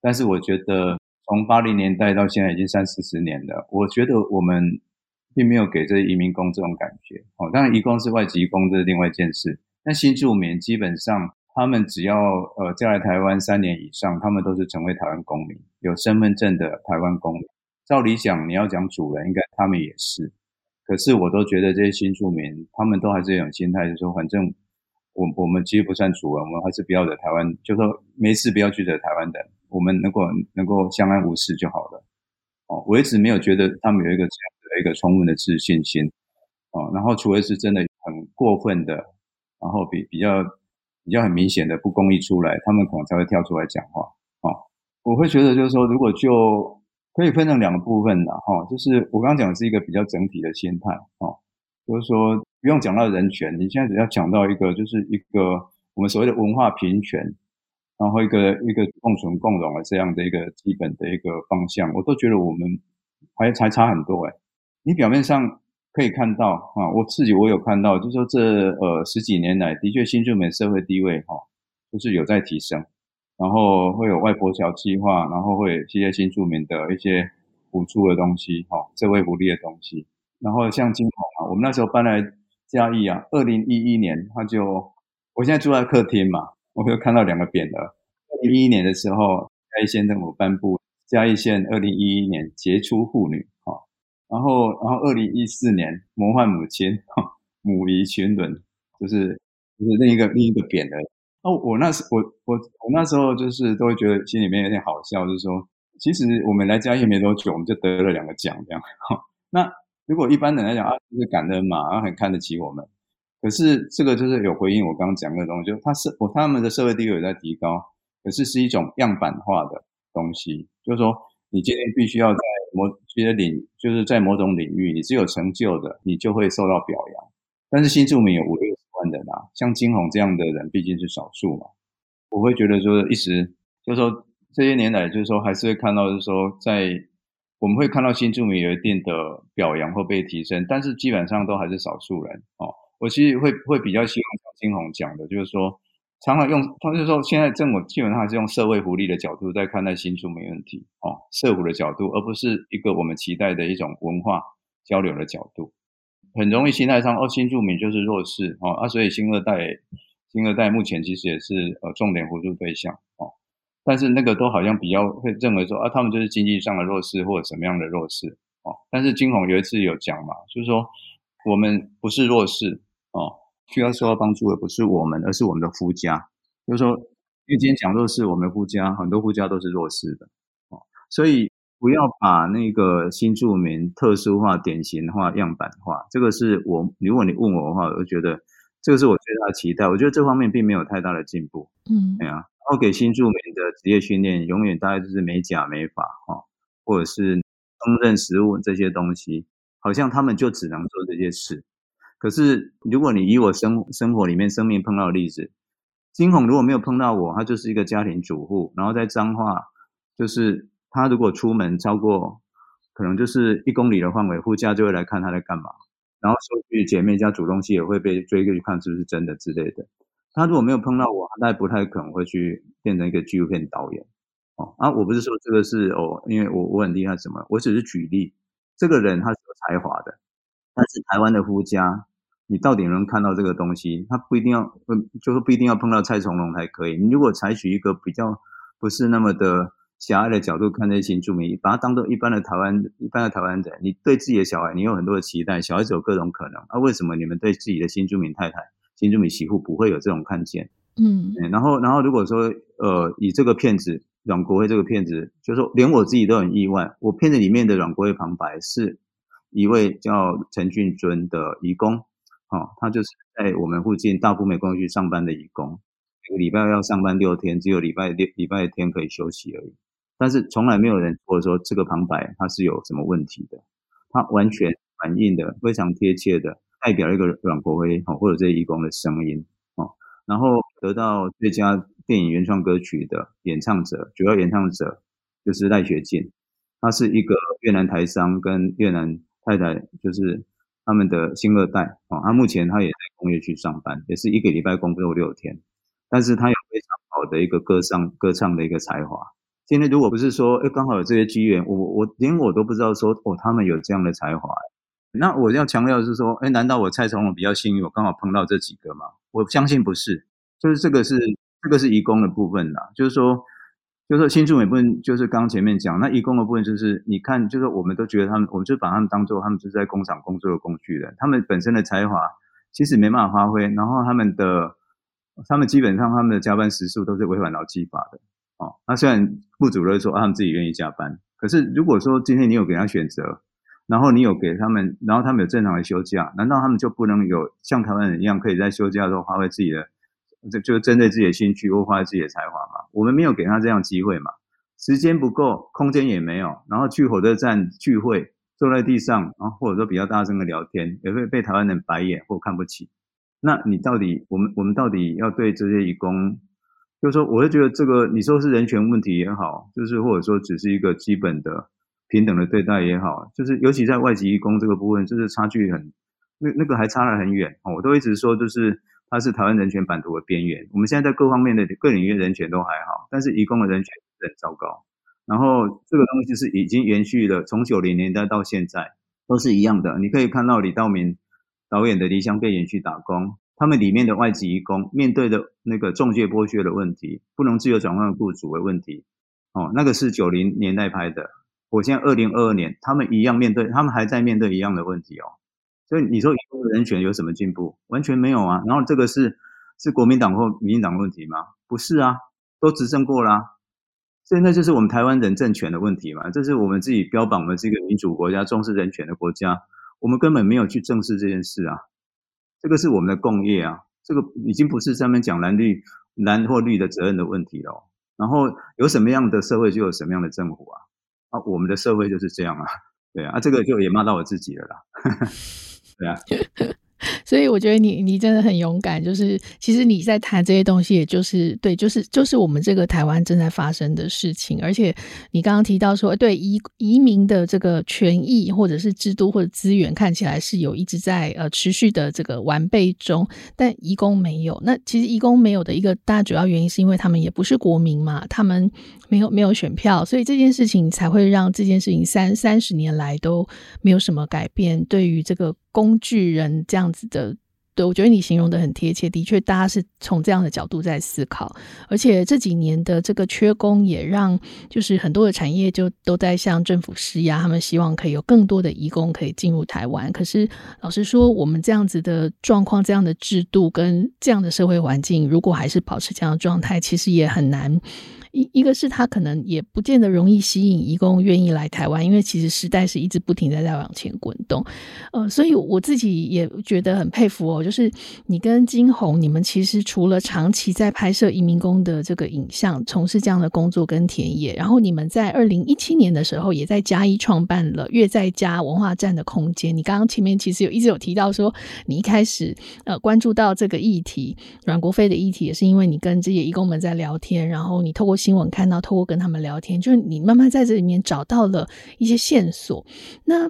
Speaker 2: 但是我觉得从八零年代到现在已经三四十年了，我觉得我们。并没有给这移民工这种感觉，哦，当然移工是外籍工，这是另外一件事。但新住民基本上，他们只要呃嫁来台湾三年以上，他们都是成为台湾公民，有身份证的台湾公民。照理讲，你要讲主人，应该他们也是。可是我都觉得这些新住民，他们都还是有种心态，就是说反正我我们其实不算主人，我们还是不要惹台湾，就说没事不要去惹台湾人，我们能够能够相安无事就好了。哦，我一直没有觉得他们有一个一个充分的自信心。哦，然后除非是真的很过分的，然后比比较比较很明显的不公义出来，他们可能才会跳出来讲话。哦，我会觉得就是说，如果就可以分成两个部分的哈，就是我刚刚讲的是一个比较整体的心态。哦，就是说不用讲到人权，你现在只要讲到一个就是一个我们所谓的文化平权，然后一个一个共存共荣的这样的一个基本的一个方向，我都觉得我们还还差很多哎。你表面上。可以看到啊，我自己我有看到，就说这呃十几年来，的确新住民社会地位哈，就是有在提升，然后会有外婆桥计划，然后会有一些新住民的一些补助的东西哈，社会福利的东西，然后像金红啊，我们那时候搬来嘉义啊，二零一一年他就，我现在住在客厅嘛，我就看到两个匾额，二零一一年的时候，嘉义县政府颁布嘉义县二零一一年杰出妇女。然后，然后，二零一四年魔幻母亲，[laughs] 母仪群伦，就是就是另一个另一个贬的。哦，我那时我我我那时候就是都会觉得心里面有点好笑，就是说，其实我们来嘉义没多久，我们就得了两个奖，这样。[laughs] 那如果一般人来讲啊，就是感恩嘛，然后很看得起我们。可是这个就是有回应我刚刚讲的东西，就是他是我他们的社会地位有在提高，可是是一种样板化的东西，就是说你今天必须要在。某些领就是在某种领域，你是有成就的，你就会受到表扬。但是新住民有五六十万人啊，像金红这样的人毕竟是少数嘛。我会觉得说，一直就是说这些年来，就是说还是会看到，就是说在我们会看到新住民有一定的表扬或被提升，但是基本上都还是少数人哦。我其实会会比较希望像金红讲的，就是说。常常用，他就是说，现在政府基本上还是用社会福利的角度在看待新住民问题，哦，社福的角度，而不是一个我们期待的一种文化交流的角度。很容易心态上，哦，新住民就是弱势，哦，啊，所以新二代，新二代目前其实也是呃重点扶助对象，哦，但是那个都好像比较会认为说，啊，他们就是经济上的弱势或者什么样的弱势，哦，但是金红有一次有讲嘛，就是说我们不是弱势，哦。需要受到帮助的不是我们，而是我们的夫家。就是说，因为今天讲弱势，我们夫家很多夫家都是弱势的，哦，所以不要把那个新住民特殊化、典型化、样板化。这个是我，如果你问我的话，我就觉得这个是我最大的期待。我觉得这方面并没有太大的进步，嗯，对啊。然后给新住民的职业训练，永远大概就是美甲、美发，哈，或者是烹饪食物这些东西，好像他们就只能做这些事。可是，如果你以我生生活里面生命碰到的例子，金红如果没有碰到我，他就是一个家庭主妇，然后在彰化，就是他如果出门超过可能就是一公里的范围，夫家就会来看他在干嘛，然后说句姐妹家煮东西也会被追过去看是不是真的之类的。他如果没有碰到我，他不太可能会去变成一个纪录片导演。哦，啊，我不是说这个是哦，因为我我很厉害什么，我只是举例，这个人他是有才华的。但是台湾的夫家，你到底能看到这个东西？他不一定要，就是不一定要碰到蔡崇隆才可以。你如果采取一个比较不是那么的狭隘的角度看这些新住民，把它当做一般的台湾一般的台湾人，你对自己的小孩，你有很多的期待，小孩子有各种可能。啊，为什么你们对自己的新住民太太、新住民媳妇不会有这种看见？嗯，然后，然后如果说，呃，以这个骗子阮国辉这个骗子，就是说连我自己都很意外，我片子里面的阮国辉旁白是。一位叫陈俊尊的义工，哦，他就是在我们附近大埔美工区上班的义工，一个礼拜要上班六天，只有礼拜六礼拜天可以休息而已。但是从来没有人或者说这个旁白他是有什么问题的，他完全反映的非常贴切的代表一个阮国辉哦，或者这义工的声音哦，然后得到最佳电影原创歌曲的演唱者，主要演唱者就是赖学进，他是一个越南台商跟越南。太太就是他们的新二代啊，他目前他也在工业区上班，也是一个礼拜工作六天，但是他有非常好的一个歌唱歌唱的一个才华。今天如果不是说，哎，刚好有这些机缘，我我连我都不知道说，哦，他们有这样的才华。那我要强调的是说，哎，难道我蔡崇隆比较幸运，我刚好碰到这几个吗？我相信不是，就是这个是这个是移工的部分啦，就是说。就是新住民部分，就是刚前面讲那移工的部分，就是你看，就是我们都觉得他们，我们就把他们当做他们就是在工厂工作的工具人，他们本身的才华其实没办法发挥，然后他们的他们基本上他们的加班时数都是违反劳基法的哦。那虽然雇主都说他们自己愿意加班，可是如果说今天你有给他选择，然后你有给他们，然后他们有正常的休假，难道他们就不能有像台湾人一样，可以在休假的时候发挥自己的，就就针对自己的兴趣或发挥自己的才华嘛？我们没有给他这样机会嘛，时间不够，空间也没有，然后去火车站聚会，坐在地上，然后或者说比较大声的聊天，也会被台湾人白眼或看不起。那你到底，我们我们到底要对这些移工，就是说，我会觉得这个你说是人权问题也好，就是或者说只是一个基本的平等的对待也好，就是尤其在外籍移工这个部分，就是差距很，那那个还差得很远。我都一直说，就是它是台湾人权版图的边缘。我们现在在各方面的各领域人权都还好，但是移工的人权很糟糕。然后这个东西是已经延续了从九零年代到现在都是一样的。你可以看到李道明。导演的离乡背影去打工，他们里面的外籍移工面对的那个中介剥削的问题，不能自由转换的雇主的问题，哦，那个是九零年代拍的。我现在二零二二年，他们一样面对，他们还在面对一样的问题哦。所以你说移工的人权有什么进步？完全没有啊。然后这个是是国民党或民进党问题吗？不是啊，都执政过啦。所以那就是我们台湾人政权的问题嘛。这是我们自己标榜的是一个民主国家、重视人权的国家。我们根本没有去正视这件事啊，这个是我们的共业啊，这个已经不是上面讲蓝绿蓝或绿的责任的问题了。然后有什么样的社会就有什么样的政府啊，啊，我们的社会就是这样啊，对啊，这个就也骂到我自己了啦，[laughs] 对啊。[laughs]
Speaker 1: 所以我觉得你你真的很勇敢，就是其实你在谈这些东西，也就是对，就是就是我们这个台湾正在发生的事情。而且你刚刚提到说，对移移民的这个权益或者是制度或者资源，看起来是有一直在呃持续的这个完备中，但移工没有。那其实移工没有的一个大主要原因，是因为他们也不是国民嘛，他们没有没有选票，所以这件事情才会让这件事情三三十年来都没有什么改变。对于这个。工具人这样子的，对，我觉得你形容得很贴切。的确，大家是从这样的角度在思考，而且这几年的这个缺工也让就是很多的产业就都在向政府施压，他们希望可以有更多的移工可以进入台湾。可是老实说，我们这样子的状况、这样的制度跟这样的社会环境，如果还是保持这样的状态，其实也很难。一一个是他可能也不见得容易吸引移工愿意来台湾，因为其实时代是一直不停的在往前滚动，呃，所以我自己也觉得很佩服哦，就是你跟金红，你们其实除了长期在拍摄移民工的这个影像，从事这样的工作跟田野，然后你们在二零一七年的时候，也在嘉义创办了月在家文化站的空间。你刚刚前面其实有一直有提到说，你一开始呃关注到这个议题，阮国飞的议题，也是因为你跟这些移工们在聊天，然后你透过。新闻看到，透过跟他们聊天，就是你慢慢在这里面找到了一些线索。那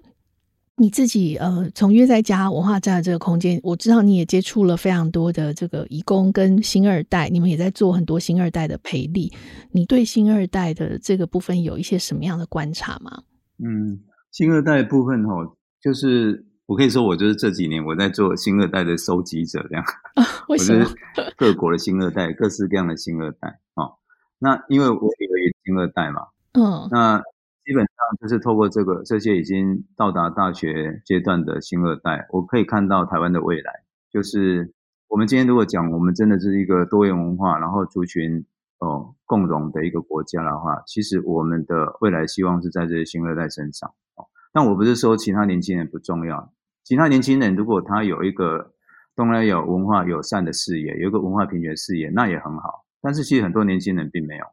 Speaker 1: 你自己呃，从约在家文化站的这个空间，我知道你也接触了非常多的这个移工跟新二代，你们也在做很多新二代的培力。你对新二代的这个部分有一些什么样的观察吗？
Speaker 2: 嗯，新二代的部分哦，就是我可以说，我就是这几年我在做新二代的收集者，这样。
Speaker 1: 啊，[laughs] 为什么？
Speaker 2: 我是各国的新二代，各式各样的新二代啊。哦那因为我以为新二代嘛，嗯，那基本上就是透过这个这些已经到达大学阶段的新二代，我可以看到台湾的未来。就是我们今天如果讲我们真的是一个多元文化，然后族群哦共融的一个国家的话，其实我们的未来希望是在这些新二代身上。哦，但我不是说其他年轻人不重要，其他年轻人如果他有一个东南亚文化友善的视野，有一个文化平权视野，那也很好。但是其实很多年轻人并没有，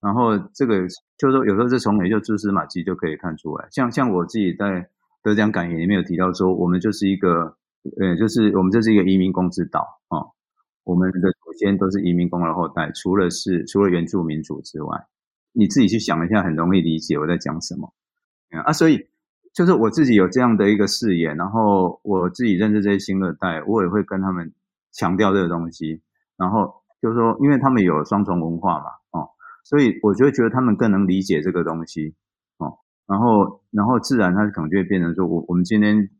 Speaker 2: 然后这个就是说有时候是从也就蛛丝马迹就可以看出来。像像我自己在得奖感言里面有提到说，我们就是一个呃，就是我们这是一个移民工之岛啊，我们的祖先都是移民工的后代，除了是除了原住民族之外，你自己去想一下，很容易理解我在讲什么啊。所以就是我自己有这样的一个视野，然后我自己认识这些新二代，我也会跟他们强调这个东西，然后。就是说，因为他们有双重文化嘛，哦，所以我就会觉得他们更能理解这个东西，哦，然后，然后自然他可能就会变成说，我我们今天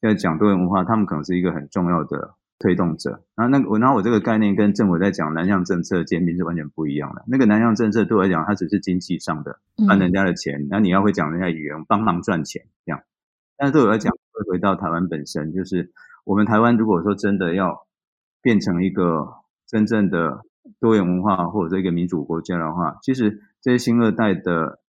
Speaker 2: 要讲多元文化，他们可能是一个很重要的推动者。然后那个我，然后我这个概念跟政府在讲南向政策兼并是完全不一样的。那个南向政策对我来讲，它只是经济上的，赚人家的钱，那你要会讲人家语言，帮忙赚钱这样。但是对我来讲，会回到台湾本身，就是我们台湾如果说真的要变成一个。真正的多元文化或者一个民主国家的话，其实这些新二代的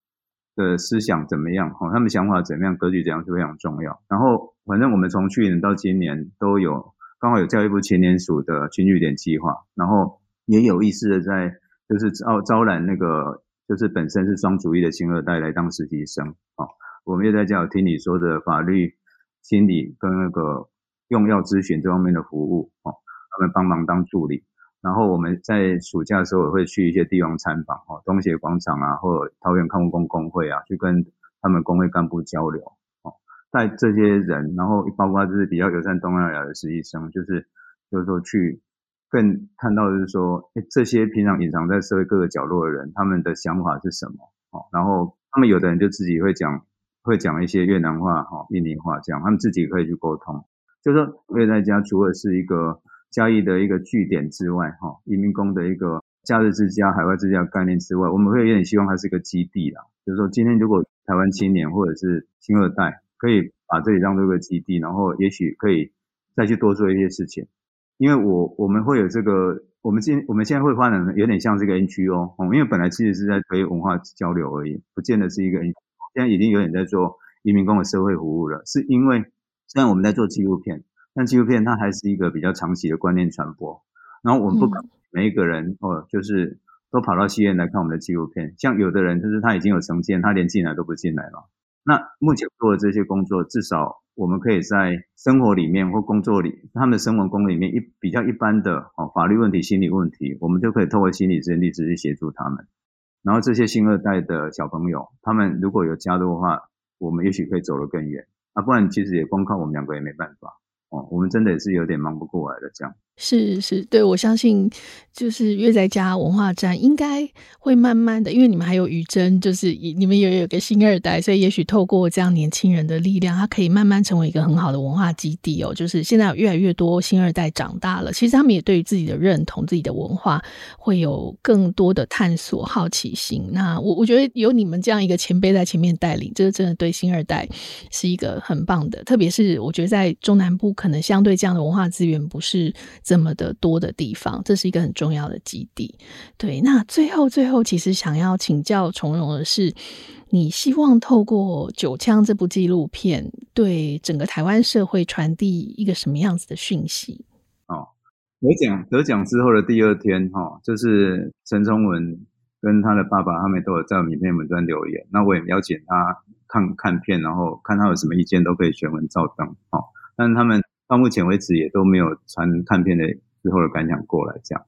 Speaker 2: 的思想怎么样，哈，他们想法怎么样，格局怎样是非常重要。然后，反正我们从去年到今年都有刚好有教育部青年署的青据点计划，然后也有意识的在就是招招揽那个就是本身是双主义的新二代来当实习生，啊，我们也在讲听你说的法律、心理跟那个用药咨询这方面的服务，哦，他们帮忙当助理。然后我们在暑假的时候也会去一些地方参访，哦，东协广场啊，或者桃园康复工工会啊，去跟他们工会干部交流，哦，带这些人，然后包括就是比较友善东南亚的实习生，就是就是说去更看到就是说，诶，这些平常隐藏在社会各个角落的人，他们的想法是什么？哦，然后他们有的人就自己会讲，会讲一些越南话、哈印尼话这样，他们自己可以去沟通。就是说，我也在家除了是一个。嘉义的一个据点之外，哈，移民工的一个假日之家、海外之家概念之外，我们会有点希望它是一个基地啦。就是说，今天如果台湾青年或者是新二代可以把这里当做一个基地，然后也许可以再去多做一些事情。因为我我们会有这个，我们今我们现在会发展有点像这个 NGO，因为本来其实是在推文化交流而已，不见得是一个 NGO。现在已经有点在做移民工的社会服务了，是因为虽然我们在做纪录片。但纪录片它还是一个比较长期的观念传播，然后我们不可能每一个人哦，就是都跑到戏院来看我们的纪录片。像有的人就是他已经有成见，他连进来都不进来了。那目前做的这些工作，至少我们可以在生活里面或工作里，他们的生活工里面一比较一般的哦法律问题、心理问题，我们就可以透过心理师、律师去协助他们。然后这些新二代的小朋友，他们如果有加入的话，我们也许可以走得更远。啊，不然其实也光靠我们两个也没办法。哦，我们真的也是有点忙不过来的，这样。
Speaker 1: 是是，对，我相信就是乐在家文化站应该会慢慢的，因为你们还有余真，就是你们也有个新二代，所以也许透过这样年轻人的力量，它可以慢慢成为一个很好的文化基地哦。就是现在有越来越多新二代长大了，其实他们也对于自己的认同、自己的文化会有更多的探索、好奇心。那我我觉得有你们这样一个前辈在前面带领，这个真的对新二代是一个很棒的。特别是我觉得在中南部，可能相对这样的文化资源不是。这么的多的地方，这是一个很重要的基地。对，那最后最后，其实想要请教从容的是，你希望透过《九枪》这部纪录片，对整个台湾社会传递一个什么样子的讯息？
Speaker 2: 哦，得奖得奖之后的第二天，哈、哦，就是陈聪文跟他的爸爸，他们都有在我影片文章留言。那我也邀请他看看片，然后看他有什么意见，都可以全文照登。哦，但他们。到目前为止也都没有传看片的之后的感想过来，这样。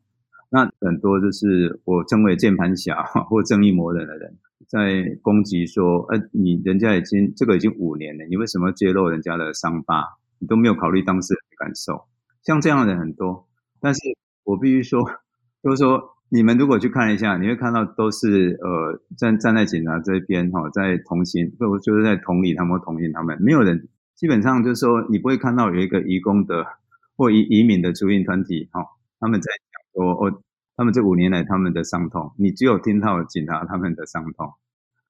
Speaker 2: 那很多就是我称为键盘侠或正义魔人的人在攻击说：“呃，你人家已经这个已经五年了，你为什么揭露人家的伤疤？你都没有考虑当事人的感受。”像这样的人很多，但是我必须说，就是说你们如果去看一下，你会看到都是呃站站在警察这边哈，在同情，就就是在同理他们，同情他们，没有人。基本上就是说，你不会看到有一个移工的或移移民的主运团体，哈，他们在讲说，哦，他们这五年来他们的伤痛，你只有听到警察他们的伤痛。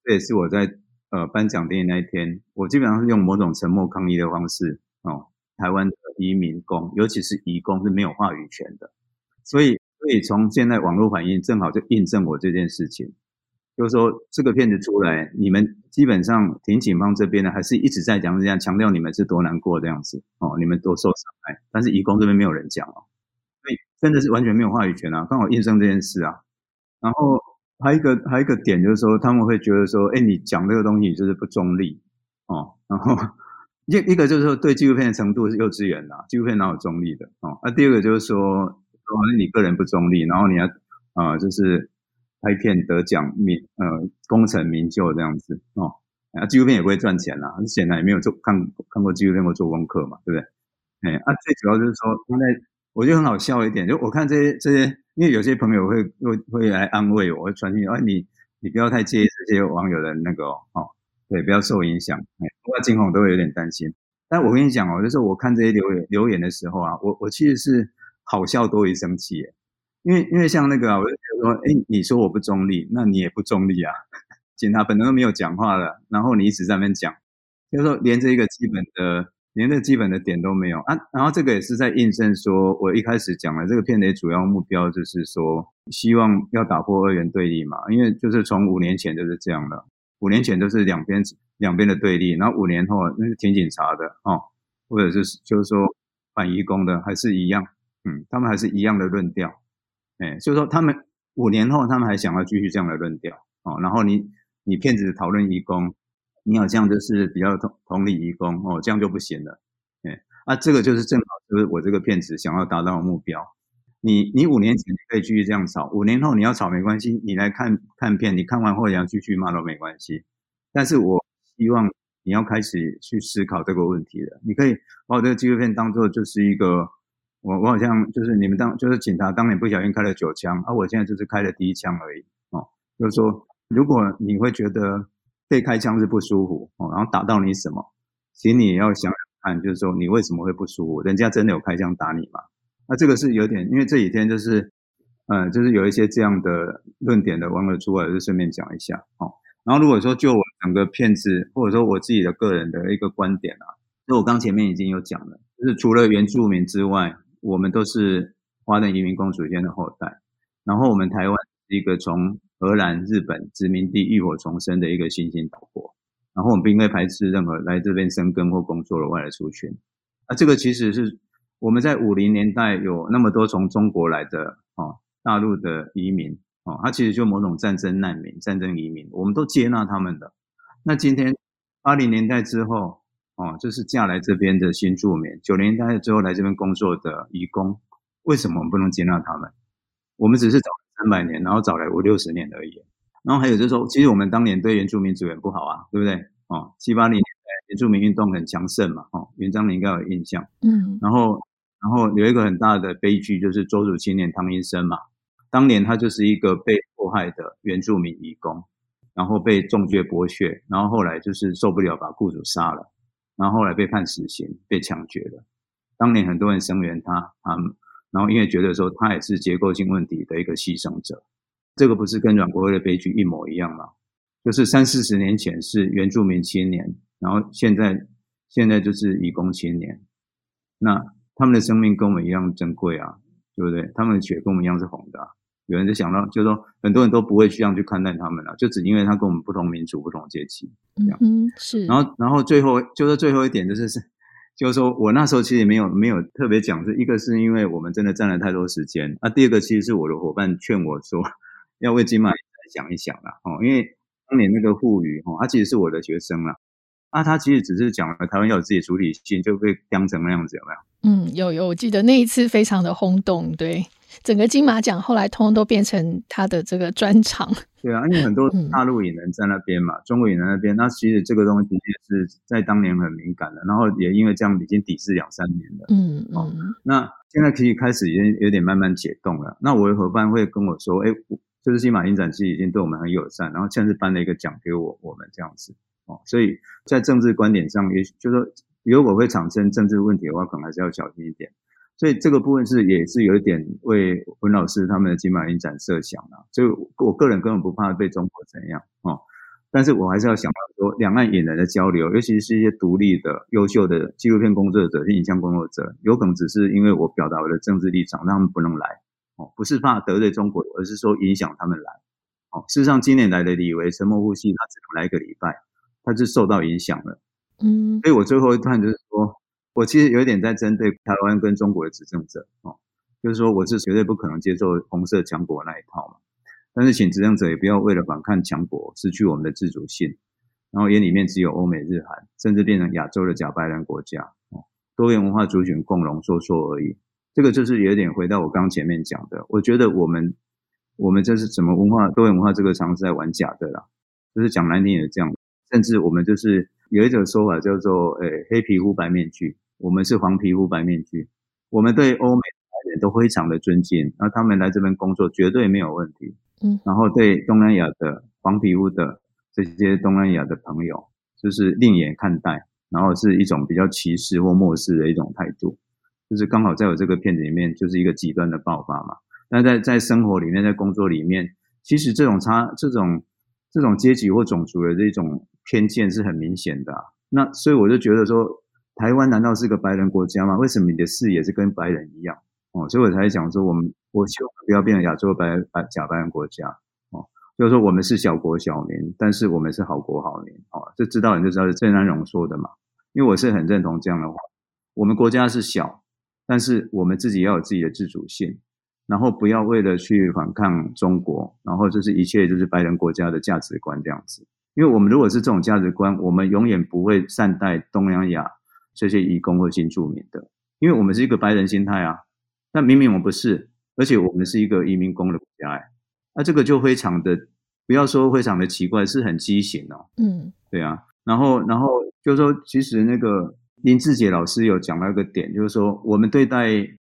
Speaker 2: 这也是我在呃颁奖典礼那一天，我基本上是用某种沉默抗议的方式，哦，台湾的移民工，尤其是移工是没有话语权的，所以，所以从现在网络反应正好就印证我这件事情。就是说，这个片子出来，你们基本上挺警方这边呢，还是一直在讲这样强调你们是多难过这样子哦，你们多受伤害。但是移工这边没有人讲哦，所以真的是完全没有话语权啊，刚好印证这件事啊。然后还有一个还有一个点就是说，他们会觉得说，哎，你讲这个东西就是不中立哦。然后一一个就是说，对纪录片的程度是幼稚园啦，纪录片哪有中立的哦？那第二个就是说，说你个人不中立，然后你要啊、就是。拍片得奖名呃功成名就这样子哦，啊纪录片也不会赚钱啦，显然也没有做看看过纪录片或做功课嘛，对不对？哎啊最主要就是说现在我觉得很好笑一点，就我看这些这些，因为有些朋友会会会来安慰我，会传讯啊你你不要太介意这些网友的那个哦，对，不要受影响，哎，不过金红都会有点担心。但我跟你讲哦，就是我看这些留言留言的时候啊，我我其实是好笑多于生气。因为因为像那个，我就觉得说，哎，你说我不中立，那你也不中立啊。[laughs] 警察本来都没有讲话了，然后你一直在那边讲，就是说连这一个基本的连这基本的点都没有啊。然后这个也是在印证说，我一开始讲的这个片的主要目标就是说，希望要打破二元对立嘛，因为就是从五年前就是这样的，五年前都是两边两边的对立，然后五年后那是挺警察的哦，或者是就是说反移工的还是一样，嗯，他们还是一样的论调，哎，所以说他们五年后他们还想要继续这样的论调哦，然后你你骗子讨论移工。你好像就是比较同同理移工哦，这样就不行了，哎，啊，这个就是正好就是我这个骗子想要达到的目标。你你五年前你可以继续这样吵，五年后你要吵没关系，你来看看片，你看完后你要继续骂都没关系。但是我希望你要开始去思考这个问题了。你可以把我这个纪录片当做就是一个，我我好像就是你们当就是警察当年不小心开了九枪，而、我现在就是开了第一枪而已哦。就是说，如果你会觉得。被开枪是不舒服哦，然后打到你什么？其实你要想想看，就是说你为什么会不舒服？人家真的有开枪打你吗？那这个是有点，因为这几天就是，嗯，就是有一些这样的论点的网友出来，就顺便讲一下哦。然后如果说就我整个片子，或者说我自己的个人的一个观点啊，就我刚前面已经有讲了，就是除了原住民之外，我们都是华人移民工祖先的后代，然后我们台湾是一个从。荷兰、日本殖民地浴火重生的一个新兴岛国，然后我们不应该排斥任何来这边生根或工作的外来族群。啊，这个其实是我们在五零年代有那么多从中国来的哦，大陆的移民哦，他其实就某种战争难民、战争移民，我们都接纳他们的。那今天八零年代之后哦，这是嫁来这边的新住民，九零年代之后来这边工作的移工，为什么我们不能接纳他们？我们只是找。三百年，然后找来五六十年而已。然后还有就是说，其实我们当年对原住民资源不好啊，对不对？哦，七八零年代原住民运动很强盛嘛，哦，元璋你应该有印象。嗯。然后，然后有一个很大的悲剧，就是周族青年汤英生嘛，当年他就是一个被迫害的原住民移工，然后被重爵剥削，然后后来就是受不了，把雇主杀了，然后后来被判死刑，被枪决了。当年很多人声援他，他们。然后因为觉得说他也是结构性问题的一个牺牲者，这个不是跟阮国辉的悲剧一模一样吗？就是三四十年前是原住民青年，然后现在现在就是移工青年，那他们的生命跟我们一样珍贵啊，对不对？他们的血跟我们一样是红的。有人就想到，就是说很多人都不会这样去看待他们了，就只因为他跟我们不同民族、不同阶级这样。嗯，是。然后，然后最后就是最后一点就是是。[laughs] 就是说我那时候其实没有没有特别讲，是一个是因为我们真的占了太多时间，啊，第二个其实是我的伙伴劝我说要为金马想一想啦，哦，因为当年那个护语哦，他其实是我的学生啦，啊，他其实只是讲了台湾要有自己主体性，就被当成那样子，有没有？嗯，
Speaker 1: 有有，我记得那一次非常的轰动，对。整个金马奖后来通通都变成他的这个专场。
Speaker 2: 对啊，因为很多大陆影人在那边嘛，嗯、中国影人那边，那其实这个东西也是在当年很敏感的，然后也因为这样已经抵制两三年了。嗯嗯、哦。那现在可以开始已经有点慢慢解冻了。那我的伙伴会跟我说：“哎，就是金马影展其实已经对我们很友善，然后甚至颁了一个奖给我，我们这样子。”哦，所以在政治观点上，也就是说，如果会产生政治问题的话，可能还是要小心一点。所以这个部分是也是有一点为文老师他们的金马影展设想啊，所以我个人根本不怕被中国怎样哦，但是我还是要想到说，两岸引人的交流，尤其是一些独立的、优秀的纪录片工作者、影像工作者，有可能只是因为我表达我的政治立场，让他们不能来哦，不是怕得罪中国，而是说影响他们来哦。事实上，今年来的李维沉默呼吸，他只能来一个礼拜，他就受到影响了。嗯，所以我最后一段就是说。我其实有一点在针对台湾跟中国的执政者哦，就是说我是绝对不可能接受红色强国那一套嘛。但是请执政者也不要为了反抗强国失去我们的自主性，然后眼里面只有欧美日韩，甚至变成亚洲的假白兰国家哦，多元文化族群共荣说说而已。这个就是有点回到我刚前面讲的，我觉得我们我们这是什么文化多元文化这个常是在玩假的啦，就是讲难听也是这样，甚至我们就是有一种说法叫做诶黑皮肤白面具。我们是黄皮肤白面具，我们对欧美的人都非常的尊敬，那他们来这边工作绝对没有问题。嗯，然后对东南亚的黄皮肤的这些东南亚的朋友，就是另眼看待，然后是一种比较歧视或漠视的一种态度，就是刚好在我这个片子里面就是一个极端的爆发嘛。但在在生活里面，在工作里面，其实这种差这种这种阶级或种族的这种偏见是很明显的。那所以我就觉得说。台湾难道是个白人国家吗？为什么你的视野是跟白人一样？哦，所以我才讲说，我们我希望不要变成亚洲白白假白人国家哦，就是说我们是小国小民，但是我们是好国好民哦，这知道人就知道是郑南荣说的嘛，因为我是很认同这样的话，我们国家是小，但是我们自己要有自己的自主性，然后不要为了去反抗中国，然后就是一切就是白人国家的价值观这样子，因为我们如果是这种价值观，我们永远不会善待东南亚。这些移工或新住民的，因为我们是一个白人心态啊，但明明我们不是，而且我们是一个移民工的国家，哎，那这个就非常的，不要说非常的奇怪，是很畸形哦。嗯，对啊，然后，然后就是说，其实那个林志杰老师有讲到一个点，就是说，我们对待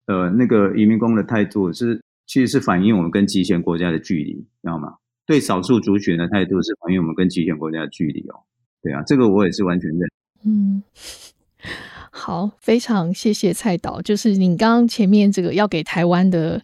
Speaker 2: 呃那个移民工的态度是，其实是反映我们跟极权国家的距离，知道吗？对少数族群的态度是反映我们跟极权国家的距离哦。对啊，这个我也是完全认。嗯。
Speaker 1: 好，非常谢谢蔡导，就是你刚刚前面这个要给台湾的。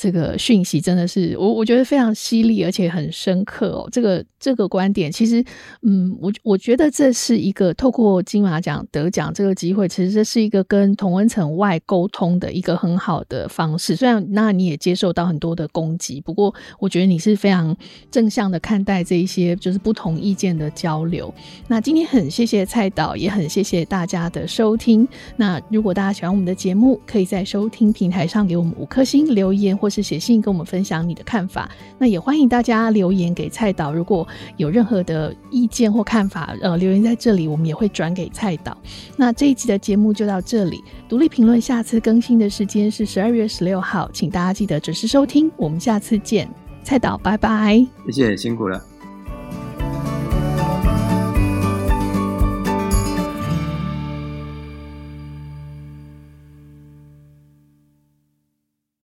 Speaker 1: 这个讯息真的是我我觉得非常犀利，而且很深刻哦。这个这个观点，其实嗯，我我觉得这是一个透过金马奖得奖这个机会，其实这是一个跟同温层外沟通的一个很好的方式。虽然那你也接受到很多的攻击，不过我觉得你是非常正向的看待这一些就是不同意见的交流。那今天很谢谢蔡导，也很谢谢大家的收听。那如果大家喜欢我们的节目，可以在收听平台上给我们五颗星留言或。是写信跟我们分享你的看法，那也欢迎大家留言给蔡导。如果有任何的意见或看法，呃，留言在这里，我们也会转给蔡导。那这一期的节目就到这里，独立评论下次更新的时间是十二月十六号，请大家记得准时收听。我们下次见，蔡导，拜拜。
Speaker 2: 谢谢，辛苦了。